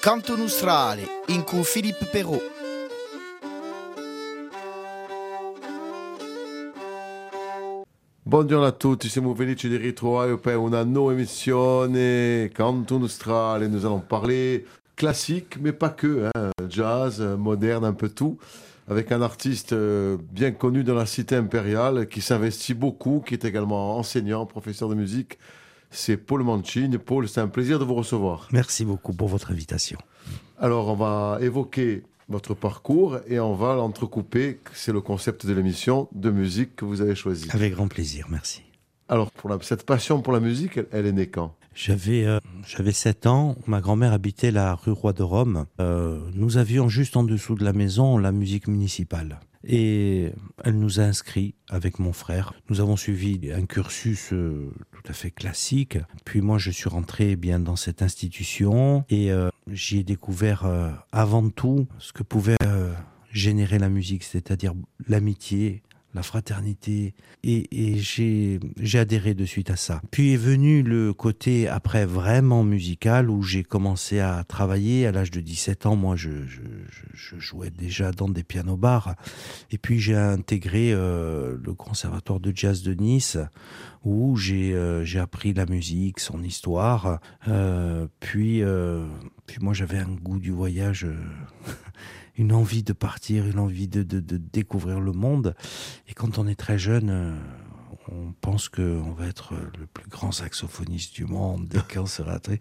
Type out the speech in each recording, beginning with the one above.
Canto Nostrale in cui Philippe Perrault. Buongiorno a tutti, siamo felici di ritrovare per una nuova emissione Canto Nostrale. Nous allons parler classique, mais pas que, hein, jazz, moderne, un peu tout, avec un artiste euh, bien connu dans la cité impériale qui s'investit beaucoup, qui est également enseignant, professeur de musique. C'est Paul Mancini. Paul, c'est un plaisir de vous recevoir. Merci beaucoup pour votre invitation. Alors, on va évoquer votre parcours et on va l'entrecouper. C'est le concept de l'émission de musique que vous avez choisi. Avec grand plaisir, merci. Alors, pour la- cette passion pour la musique, elle, elle est née quand? J'avais euh, j'avais 7 ans, ma grand-mère habitait la rue Roi de Rome. Euh, nous avions juste en dessous de la maison la musique municipale. Et elle nous a inscrits avec mon frère. Nous avons suivi un cursus euh, tout à fait classique. Puis moi, je suis rentré bien dans cette institution et euh, j'y ai découvert euh, avant tout ce que pouvait euh, générer la musique, c'est-à-dire l'amitié, la fraternité, et, j'ai adhéré de suite à ça. Puis est venu le côté après vraiment musical où j'ai commencé à travailler à l'âge de 17 ans. Moi, je, jouais déjà dans des pianos bars, et puis j'ai intégré euh, le conservatoire de jazz de Nice où j'ai euh, appris la musique, son histoire. Euh, puis puis moi j'avais un goût du voyage. Une envie de partir, une envie de, de, de découvrir le monde. Et quand on est très jeune, euh, on pense qu'on va être le plus grand saxophoniste du monde dès qu'on sera très...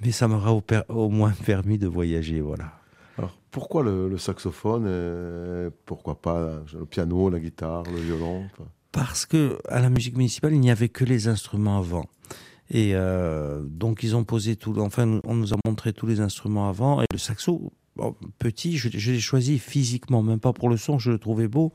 Mais ça m'aura au, moins permis de voyager, voilà. Alors, pourquoi le, le saxophone Pourquoi pas le piano, la guitare, le violon Parce que à la musique municipale, il n'y avait que les instruments avant. Et euh, donc ils ont posé tout, enfin on nous a montré tous les instruments avant et le saxo petit, je, l'ai choisi physiquement, même pas pour le son, je le trouvais beau.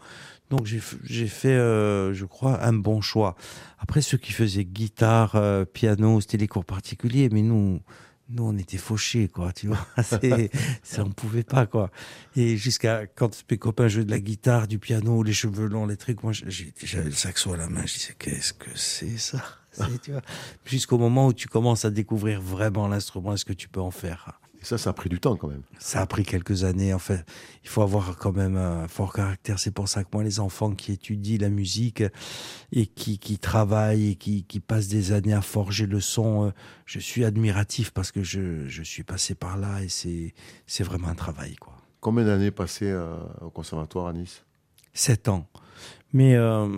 Donc j'ai fait, euh, je crois, un bon choix. Après ceux qui faisaient guitare, euh, piano, c'était les cours particuliers, mais nous, nous on était fauchés quoi, tu vois. C'est- on pouvait pas quoi. Et jusqu'à quand mes copains jouaient de la guitare, du piano, les cheveux longs, les trucs, moi j'avais le saxo à la main, je disais qu'est-ce que c'est ça? Jusqu'au moment où tu commences à découvrir vraiment l'instrument, est-ce que tu peux en faire? Et ça, ça a pris du temps quand même. ça a pris quelques années. En fait, il faut avoir quand même un fort caractère. C'est pour ça que moi, les enfants qui étudient la musique et qui, qui travaillent et qui, qui passent des années à forger le son, euh, je suis admiratif parce que je, je suis passé par là et c'est, c'est vraiment un travail, quoi. Combien d'années passées euh, au conservatoire à Nice? Sept ans. Mais, euh,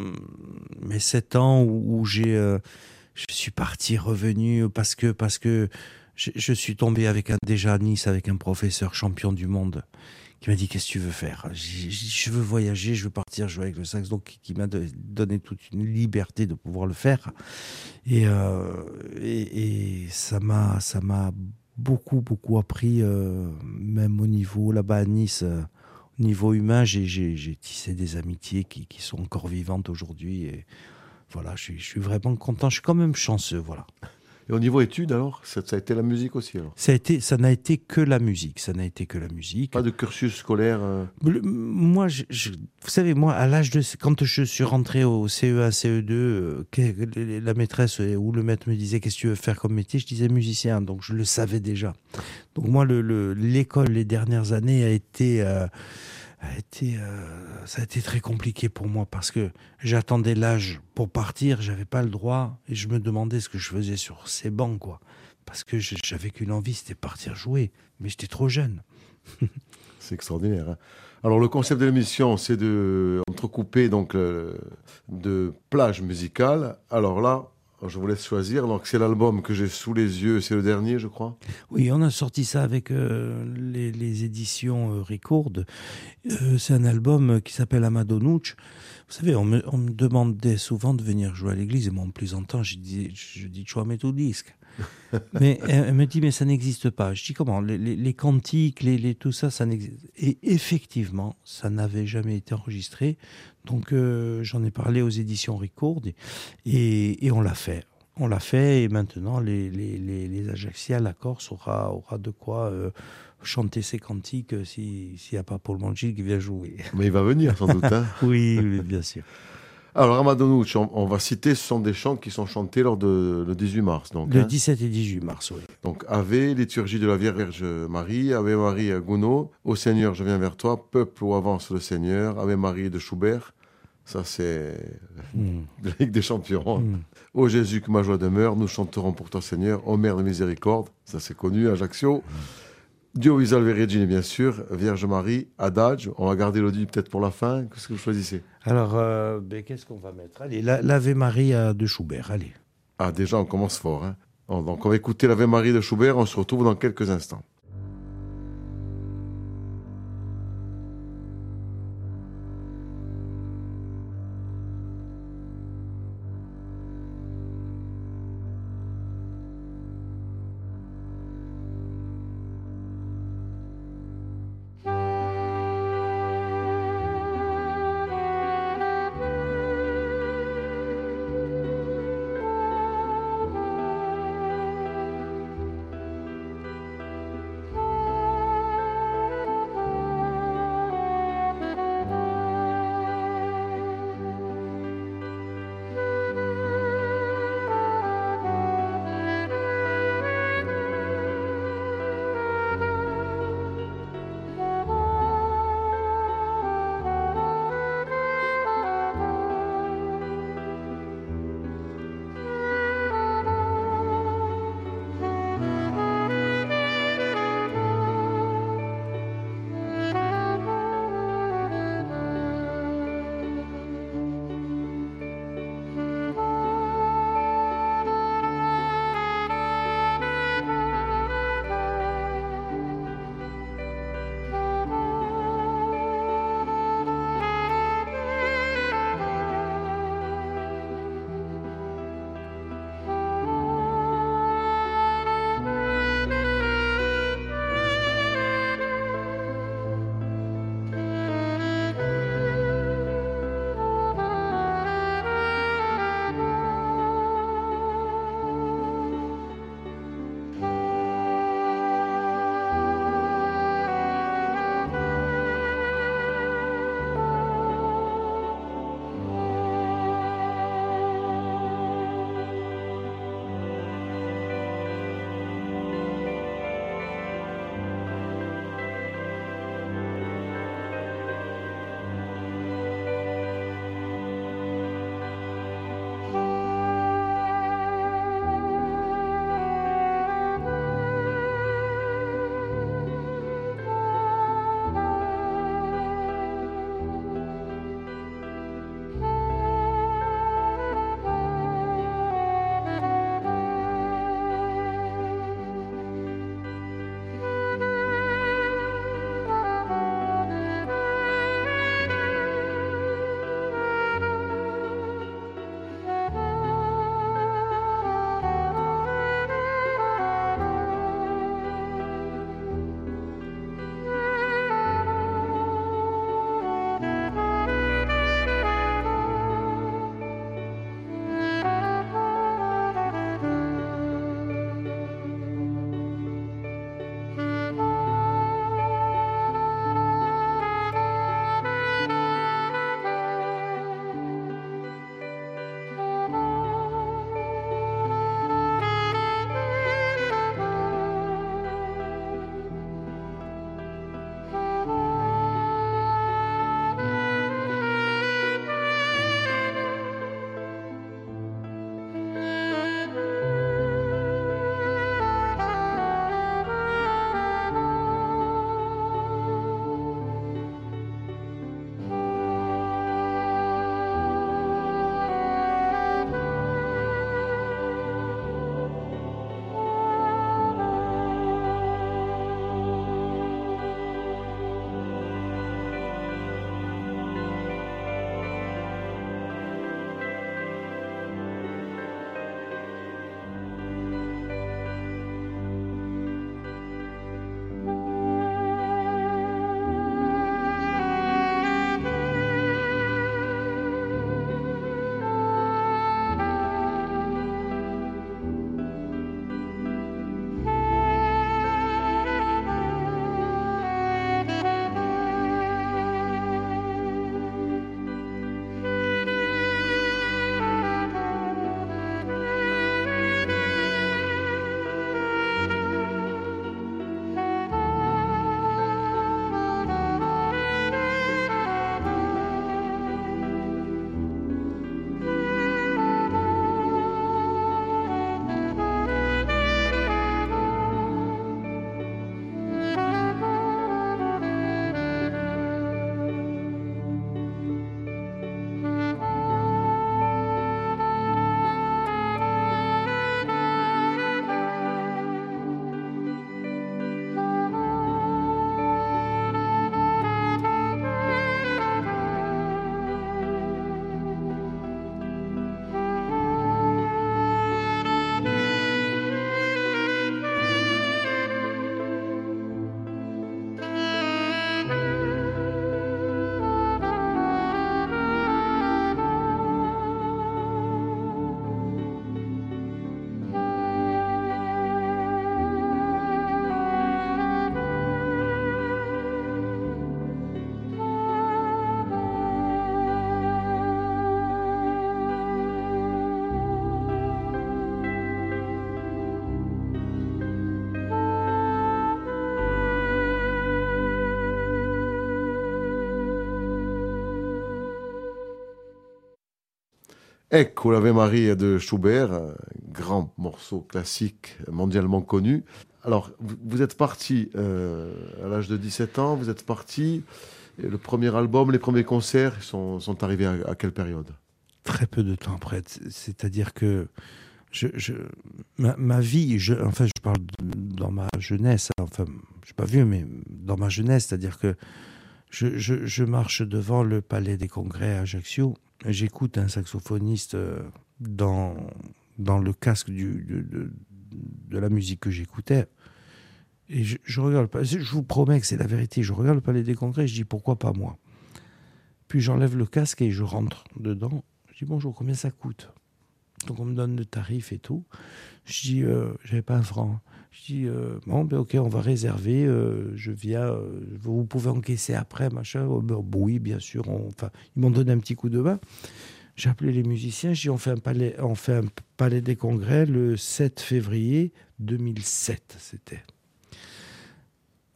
mais sept ans où, où j'ai, euh, je suis parti, revenu parce que, parce que je, suis tombé avec un, déjà à Nice avec un professeur champion du monde qui m'a dit qu'est-ce que tu veux faire? Je veux voyager, je veux partir jouer avec le sax, donc qui, m'a donné toute une liberté de pouvoir le faire. Et, euh, ça m'a ça m'a beaucoup beaucoup appris, euh, même au niveau là-bas à Nice. euh, au niveau humain, j'ai- tissé des amitiés qui, qui sont encore vivantes aujourd'hui. Et voilà, je suis, je suis vraiment content. Je suis quand même chanceux. Voilà. Et au niveau études, alors ça, ça a été la musique aussi alors? Ça a été, ça n'a été que la musique. Ça n'a été que la musique. Pas de cursus scolaire euh, Le- moi, je, je- vous savez, moi, à l'âge de, quand je suis rentré au CE1, CE2, euh, la maîtresse euh, ou le maître me disait qu'est-ce que tu veux faire comme métier, je disais musicien, donc je le savais déjà. Donc moi, le- le- l'école les dernières années a été, euh, a été, euh, ça a été très compliqué pour moi parce que j'attendais l'âge pour partir, j'avais pas le droit et je me demandais ce que je faisais sur ces bancs, quoi. Parce que j'avais qu'une envie, c'était partir jouer, mais j'étais trop jeune. C'est extraordinaire. hein. Alors le concept de l'émission, c'est de entrecouper donc de plages musicales. Alors là, je vous laisse choisir. Donc c'est l'album que j'ai sous les yeux, c'est le dernier, je crois. Oui, on a sorti ça avec euh, les, éditions euh, Record. Euh, c'est un album qui s'appelle Amadonouch. Vous savez, on me, demandait souvent de venir jouer à l'église et moi, en plaisantant, je dis, je dis, tu vas mettre au disque. mais elle, me dit, mais ça n'existe pas. Je dis, comment les, les, les cantiques, les, les, tout ça, ça n'existe. Et effectivement, ça n'avait jamais été enregistré. Donc, euh, j'en ai parlé aux éditions Record et, et, et on l'a fait. On l'a fait et maintenant les, les, Ajaxiens, la Corse aura, aura de quoi euh, chanter ses cantiques euh, si- s'il n'y a pas Paul Mangil qui vient jouer. Mais il va venir sans doute. hein. Oui, oui, bien sûr. Alors, Ramadonouch, on, on va citer, ce sont des chants qui sont chantés lors de le 18 mars. Donc, Le hein. 17 et 18 mars, oui. donc Ave, liturgie de la Vierge Marie, Ave Marie à Gounod, Au Seigneur, je viens vers toi, peuple où avance le Seigneur, Ave Marie de Schubert, ça c'est Hmm. de la Ligue des Champions. Hmm. Ô Jésus, que ma joie demeure, nous chanterons pour toi Seigneur, ô Mère de miséricorde, ça c'est connu, Ajaccio. Dieu aux Salve Regine, bien sûr, Vierge Marie, Adage, on va garder l'audit peut-être pour la fin, qu'est-ce que vous choisissez? Alors, euh, ben, qu'est-ce qu'on va mettre? Allez, la- l'Ave Maria de Schubert, allez. Ah déjà, on commence fort. Hein. Donc on va écouter l'Ave Marie de Schubert, on se retrouve dans quelques instants. Ecco l'Ave Maria de Schubert, un grand morceau classique mondialement connu. Alors, vous, êtes parti euh, à l'âge de 17 ans, vous êtes parti. le premier album, les premiers concerts sont, sont arrivés à, quelle période? Très peu de temps après. C'est-à-dire que je, ma, vie, je, enfin, je parle dans ma jeunesse, hein, enfin, je suis pas vieux, mais dans ma jeunesse, c'est-à-dire que je, je, marche devant le palais des congrès à Ajaccio, j'écoute un saxophoniste euh, dans, dans le casque de, de, la musique que j'écoutais. Et je, je regarde, palais- je vous promets que c'est la vérité, je regarde le palais des congrès, je dis pourquoi pas moi? Puis j'enlève le casque et je rentre dedans. Je dis bonjour, combien ça coûte? Donc on me donne le tarif et tout. Je dis, euh, j'avais pas un franc. Je dis, euh, bon, ben ok, on va réserver. euh, je viens, vous pouvez encaisser après, machin. Oh, ben, oui, bien sûr. Enfin, ils m'ont donné un petit coup de main. J'ai appelé les musiciens. J'ai on fait un palais, on fait un palais des congrès le 7 février 2007. C'était.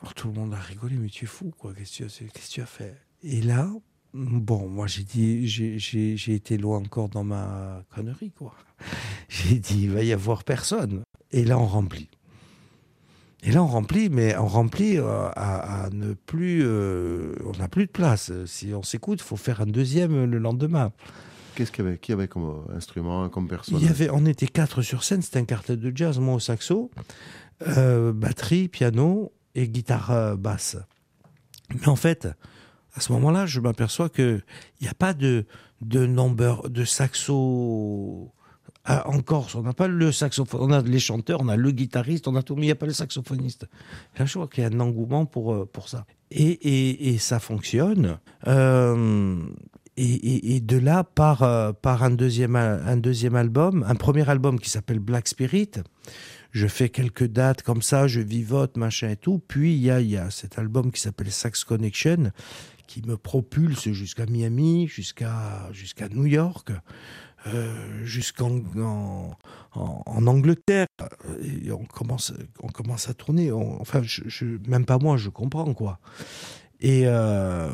Alors tout le monde a rigolé, mais tu es fou, quoi. Qu'est-ce que tu as fait? Et là, bon, moi j'ai dit, j'ai- été loin encore dans ma connerie, quoi. J'ai dit, il va y avoir personne. Et là, on remplit. Et là, on remplit, mais on remplit euh, à, à ne plus. euh, on n'a plus de place. Si on s'écoute, il faut faire un deuxième le lendemain. Qu'est-ce qu'il y avait Qui avait comme euh, instrument, comme personne? Il y avait, on était quatre sur scène, c'était un quartet de jazz, moi au saxo, euh, batterie, piano et guitare euh, basse. Mais en fait, à ce moment-là, je m'aperçois que il n'y a pas de, de number, de saxo. Ah, en Corse, on n'a pas le saxophone, on a les chanteurs, on a le guitariste, on a tout, mais il n'y a pas le saxophoniste. Là, je vois qu'il y a un engouement pour, euh, pour ça. Et, et, et ça fonctionne. Euh, et, et- de là, par, euh, par un, deuxième, un deuxième album, un premier album qui s'appelle Black Spirit, je fais quelques dates comme ça, je vivote, machin et tout. Puis il y a, y a cet album qui s'appelle Sax Connection, qui me propulse jusqu'à Miami, jusqu'à jusqu'à New York, euh, jusqu'en en, en- Angleterre. Et on commence, on commence à tourner. On- enfin, je, même pas moi, je comprends quoi. Et euh,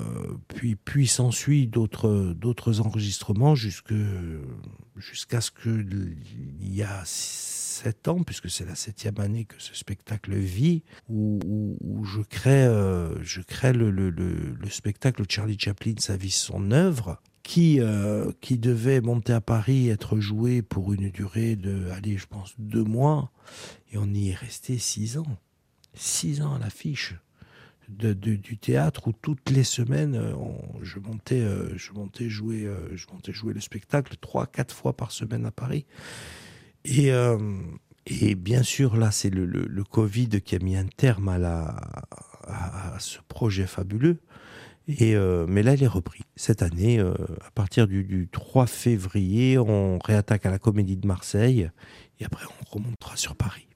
puis, puis s'ensuit d'autres, d'autres enregistrements jusque, jusqu'à ce que il y a sept ans, puisque c'est la septième année que ce spectacle vit, où, je crée, euh, je crée le, le, le, le spectacle Charlie Chaplin, sa vie, son œuvre, qui, euh, qui devait monter à Paris, être joué pour une durée de, allez, je pense, deux mois, et on y est resté six ans. Six ans à l'affiche de, du théâtre où toutes les semaines euh, on- je montais je montais jouer je montais jouer le spectacle trois quatre fois par semaine à Paris et euh, et bien sûr là c'est le, le, le Covid qui a mis un terme à la à, à ce projet fabuleux. Et euh, mais là il est repris. Cette année euh, à partir du, du 3 février on réattaque à la Comédie de Marseille et après on remontera sur Paris.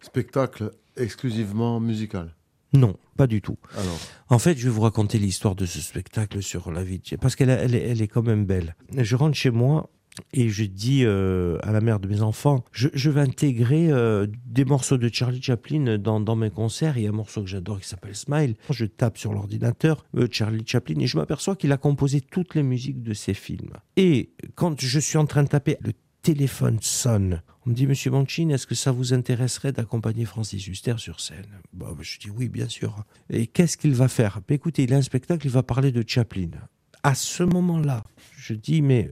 Spectacle exclusivement musical? non pas du tout. Alors, En fait, je vais vous raconter l'histoire de ce spectacle sur la vie de... Parce qu'elle elle elle est quand même belle. Je rentre chez moi et je dis euh, à la mère de mes enfants, je, vais intégrer euh, des morceaux de Charlie Chaplin dans, mes concerts. Il y a un morceau que j'adore qui s'appelle Smile. Je tape sur l'ordinateur euh, Charlie Chaplin et je m'aperçois qu'il a composé toutes les musiques de ses films. Et quand je suis en train de taper, le téléphone sonne. On me dit, Monsieur Manchin, est-ce que ça vous intéresserait d'accompagner Francis Huster sur scène? Ben, Je dis oui, bien sûr. Et qu'est-ce qu'il va faire? Ben, Écoutez, il a un spectacle, il va parler de Chaplin. À ce moment-là, je dis, mais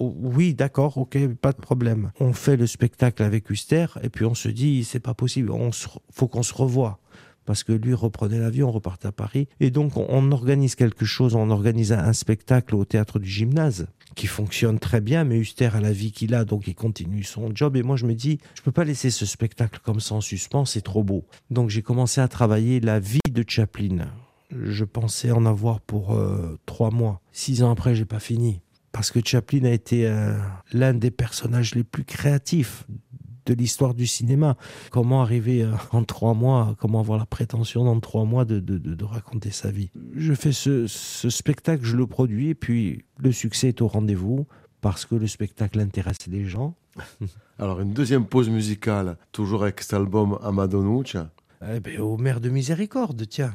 oui, d'accord, ok, pas de problème. On fait le spectacle avec Huster, et puis on se dit, c'est pas possible, on faut qu'on se revoie. Parce que lui reprenait l'avion, on repartait à Paris. Et donc, on, organise quelque chose, on organise un, un spectacle au théâtre du gymnase qui fonctionne très bien, mais Huster a la vie qu'il a, donc il continue son job. Et moi, je me dis, je peux pas laisser ce spectacle comme ça en suspens, c'est trop beau. Donc, j'ai commencé à travailler la vie de Chaplin. Je pensais en avoir pour euh, trois mois. Six ans après, j'ai pas fini. Parce que Chaplin a été euh, l'un des personnages les plus créatifs de l'histoire du cinéma. Comment arriver euh, en trois mois, comment avoir la prétention dans trois mois de, de, de, de raconter sa vie? Je fais ce, ce spectacle, je le produis, et puis le succès est au rendez-vous parce que le spectacle intéresse les gens. alors une deuxième pause musicale, toujours avec cet album Amadonuccia. Eh ben, au maire de miséricorde, tiens.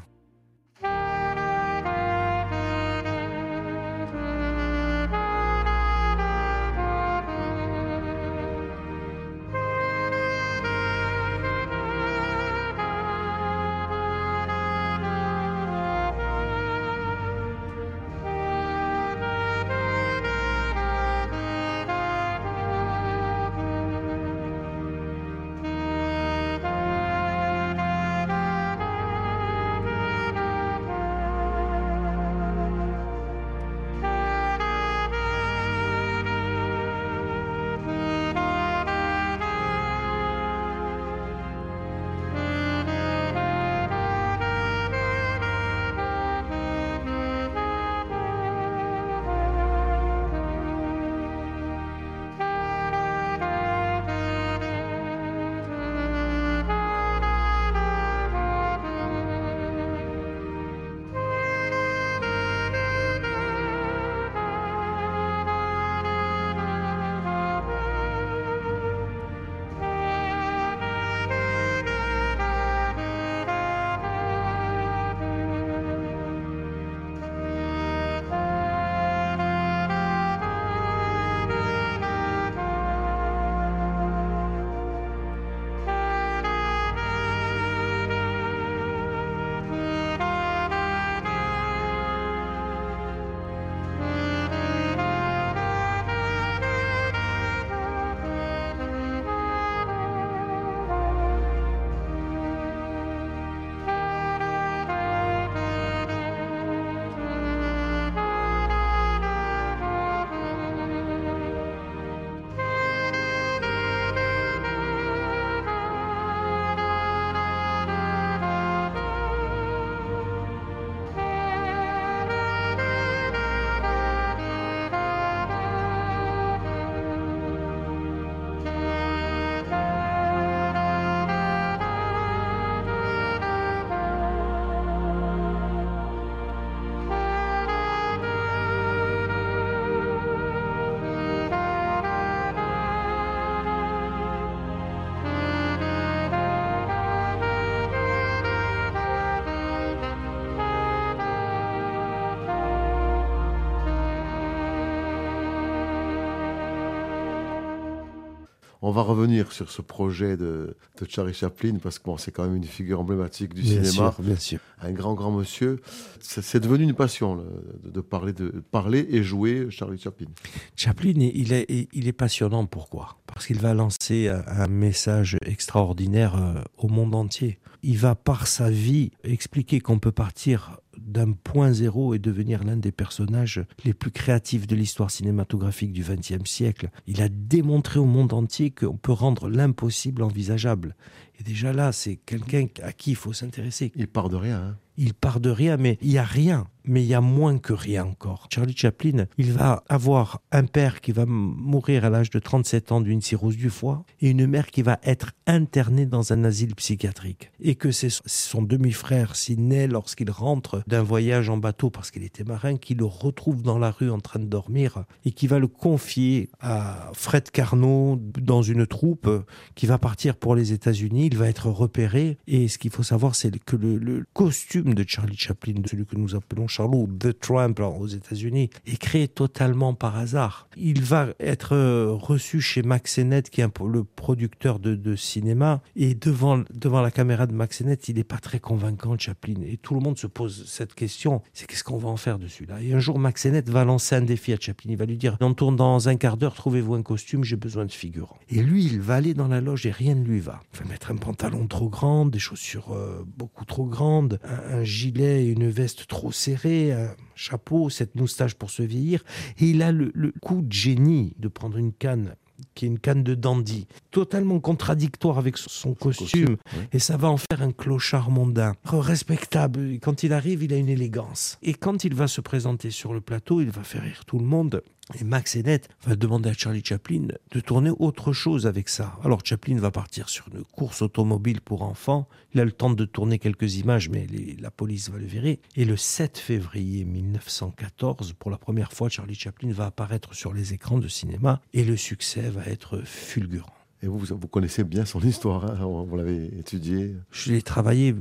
On va revenir sur ce projet de, de Charlie Chaplin parce que bon, c'est quand même une figure emblématique du Bien cinéma, sûr, bien sûr. un grand grand monsieur. C'est devenu une passion de, de parler de parler et jouer Charlie Chaplin. Chaplin, il est, il est passionnant. Pourquoi? Parce qu'il va lancer un- un message extraordinaire euh, au monde entier. Il va, par sa vie, expliquer qu'on peut partir d'un point zéro et devenir l'un des personnages les plus créatifs de l'histoire cinématographique du XXe siècle. Il a démontré au monde entier qu'on peut rendre l'impossible envisageable. Et déjà là, c'est quelqu'un à qui il faut s'intéresser. Il part de rien. hein. Il part de rien, mais il y a rien. Mais il y a moins que rien encore. Charlie Chaplin, il va avoir un père qui va mourir à l'âge de 37 ans d'une cirrhose du foie et une mère qui va être internée dans un asile psychiatrique. Et que c'est son- demi-frère Sidney, lorsqu'il rentre d'un voyage en bateau parce qu'il était marin, qui le retrouve dans la rue en train de dormir et qui va le confier à Fred Carnot dans une troupe qui va partir pour les États-Unis. Il va être repéré. Et ce qu'il faut savoir, c'est que le, le costume de Charlie Chaplin, celui que nous appelons Charlot, The Tramp alors, aux États-Unis, est créé totalement par hasard. Il va être euh, reçu chez Max Sennett, qui est le producteur de, de cinéma. Et devant, devant la caméra de Max Sennett, il n'est pas très convaincant, Chaplin. Et tout le monde se pose cette question. C'est qu'est-ce qu'on va en faire de celui-là? Et un jour, Max Sennett va lancer un défi à Chaplin. Il va lui dire, on tourne dans un quart d'heure, trouvez-vous un costume, j'ai besoin de figurants. Et lui, il va aller dans la loge et rien ne lui va. Il va mettre un pantalon trop grand, des chaussures euh, beaucoup trop grandes, un, un gilet et une veste trop serrée, un chapeau, cette moustache pour se vieillir. Et il a le, le coup de génie de prendre une canne qui est une canne de dandy, totalement contradictoire avec son costume, costume, oui. et ça va en faire un clochard mondain, respectable. Quand il arrive, il a une élégance. Et quand il va se présenter sur le plateau, il va faire rire tout le monde. Et Max Sennett va demander à Charlie Chaplin de tourner autre chose avec ça. Alors Chaplin va partir sur une course automobile pour enfants. Il a le temps de tourner quelques images, mais les- la police va le virer. Et le 7 février 1914, pour la première fois, Charlie Chaplin va apparaître sur les écrans de cinéma et le succès va être fulgurant. Et vous, vous connaissez bien son histoire. hein, vous l'avez étudiée. Je l'ai travaillé euh,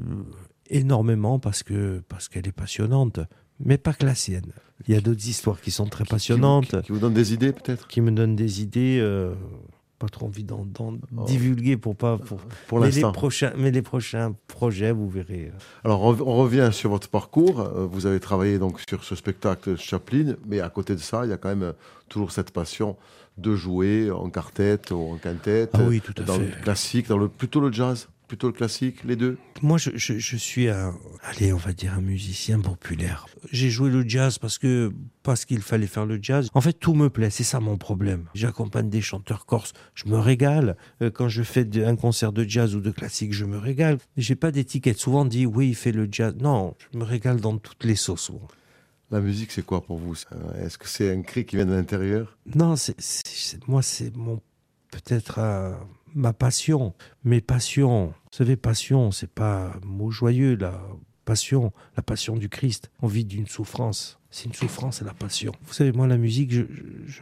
énormément parce parce qu'elle est passionnante, mais pas que la sienne. Il y a d'autres histoires qui sont très passionnantes, Qui, qui vous donne des idées peut-être? Qui me donnent des idées. euh, pas trop envie d'en Oh. divulguer pour pas pour. pour mais les l'instant. prochains, mais les prochains projets, vous verrez. Alors, on, on revient sur votre parcours. Euh, Vous avez travaillé donc sur ce spectacle Chaplin, mais à côté de ça, il y a quand même euh, toujours cette passion de jouer en quartet ou en quintette, Ah oui, tout à dans fait. le classique, dans le plutôt le jazz, plutôt le classique, les deux? Moi, je, je, je suis un, allez, on va dire un musicien populaire. J'ai joué le jazz parce que parce qu'il fallait faire le jazz. En fait, tout me plaît. C'est ça mon problème. J'accompagne des chanteurs corses, je me régale. Euh, Quand je fais un concert de jazz ou de classique, je me régale. J'ai pas d'étiquette. Souvent on dit oui, il fait le jazz. Non, je me régale dans toutes les sauces. La musique, c'est quoi pour vous? Euh, Est-ce que c'est un cri qui vient de l'intérieur? Non, c'est moi, c'est mon peut-être euh, ma passion. Mes passions. Vous savez, passion, c'est pas un mot joyeux. La passion, la passion du Christ. On vit d'une souffrance. C'est une souffrance, c'est la passion. Vous savez, moi, la musique, je,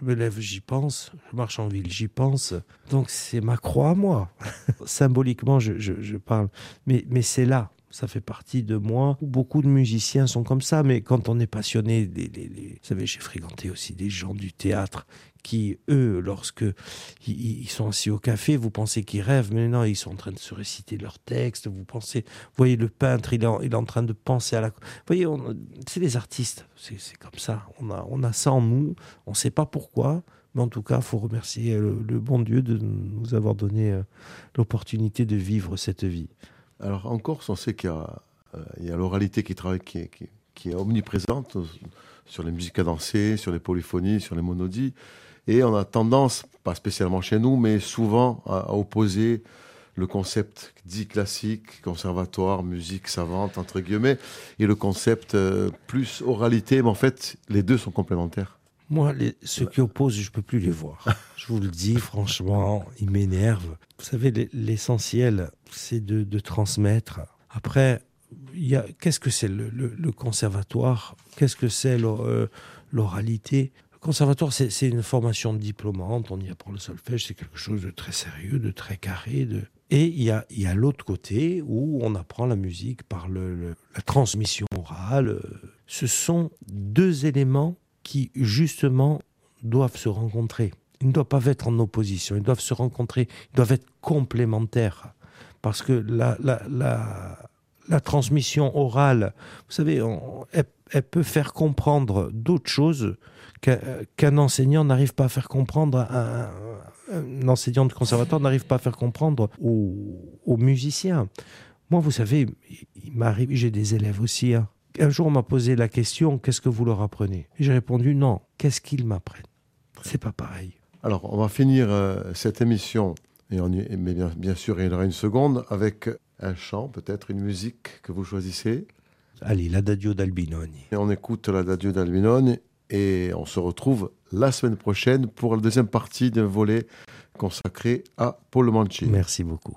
me lève, j'y pense. Je marche en ville, j'y pense. Donc, c'est ma croix moi. Symboliquement, je, je- parle. Mais, mais c'est là. Ça fait partie de moi. Beaucoup de musiciens sont comme ça, mais quand on est passionné, vous savez, j'ai fréquenté aussi des gens du théâtre qui, eux, lorsque ils, sont assis au café, vous pensez qu'ils rêvent, mais non, ils sont en train de se réciter leurs textes. Vous pensez, voyez le peintre, il est en, train de penser à la. Vous voyez, c'est les artistes, c'est comme ça. On a, on a ça en nous, on ne sait pas pourquoi, mais en tout cas, il faut remercier le, bon Dieu de nous avoir donné euh, l'opportunité de vivre cette vie. Alors en Corse, on sait qu'il y a, euh, y a l'oralité qui travaille, qui est omniprésente euh, sur les musiques à danser, sur les polyphonies, sur les monodies. Et on a tendance, pas spécialement chez nous, mais souvent à, opposer le concept dit classique, conservatoire, musique savante, entre guillemets, et le concept euh, plus oralité. Mais en fait, les deux sont complémentaires. Moi, les- ceux qui opposent, je peux plus les voir. Je vous le dis, franchement, ils m'énervent. Vous savez, l'e- l'essentiel, c'est de, transmettre. Après, qu'est-ce que c'est le, conservatoire? Qu'est-ce que c'est euh, l'oralité? Conservatoire, c'est une formation diplômante. On y apprend le solfège. C'est quelque chose de très sérieux, de très carré. Et il y a, l'autre côté où on apprend la musique par la transmission orale. Ce sont deux éléments qui, justement, doivent se rencontrer. Ils ne doivent pas être en opposition, ils doivent se rencontrer, ils doivent être complémentaires. Parce que la transmission orale, vous savez, elle, peut faire comprendre d'autres choses qu'un enseignant n'arrive pas à faire comprendre, un, un, enseignant de conservatoire n'arrive pas à faire comprendre aux, musiciens. Moi, vous savez, il m'arrive, j'ai des élèves aussi. Hein. Un jour, on m'a posé la question qu'est-ce que vous leur apprenez? J'ai répondu non. Qu'est-ce qu'ils m'apprennent? C'est pas pareil. Alors, on va finir euh, cette émission, et on mais bien, bien, sûr, il y aura une seconde, avec un chant, peut-être une musique que vous choisissez. Allez, l'Adagio d'Albinoni. Et on écoute l'Adagio d'Albinoni et on se retrouve la semaine prochaine pour la deuxième partie d'un volet consacré à Paul Manchi. Merci beaucoup.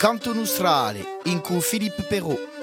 Canto Nostrale in cui Philippe Perrault.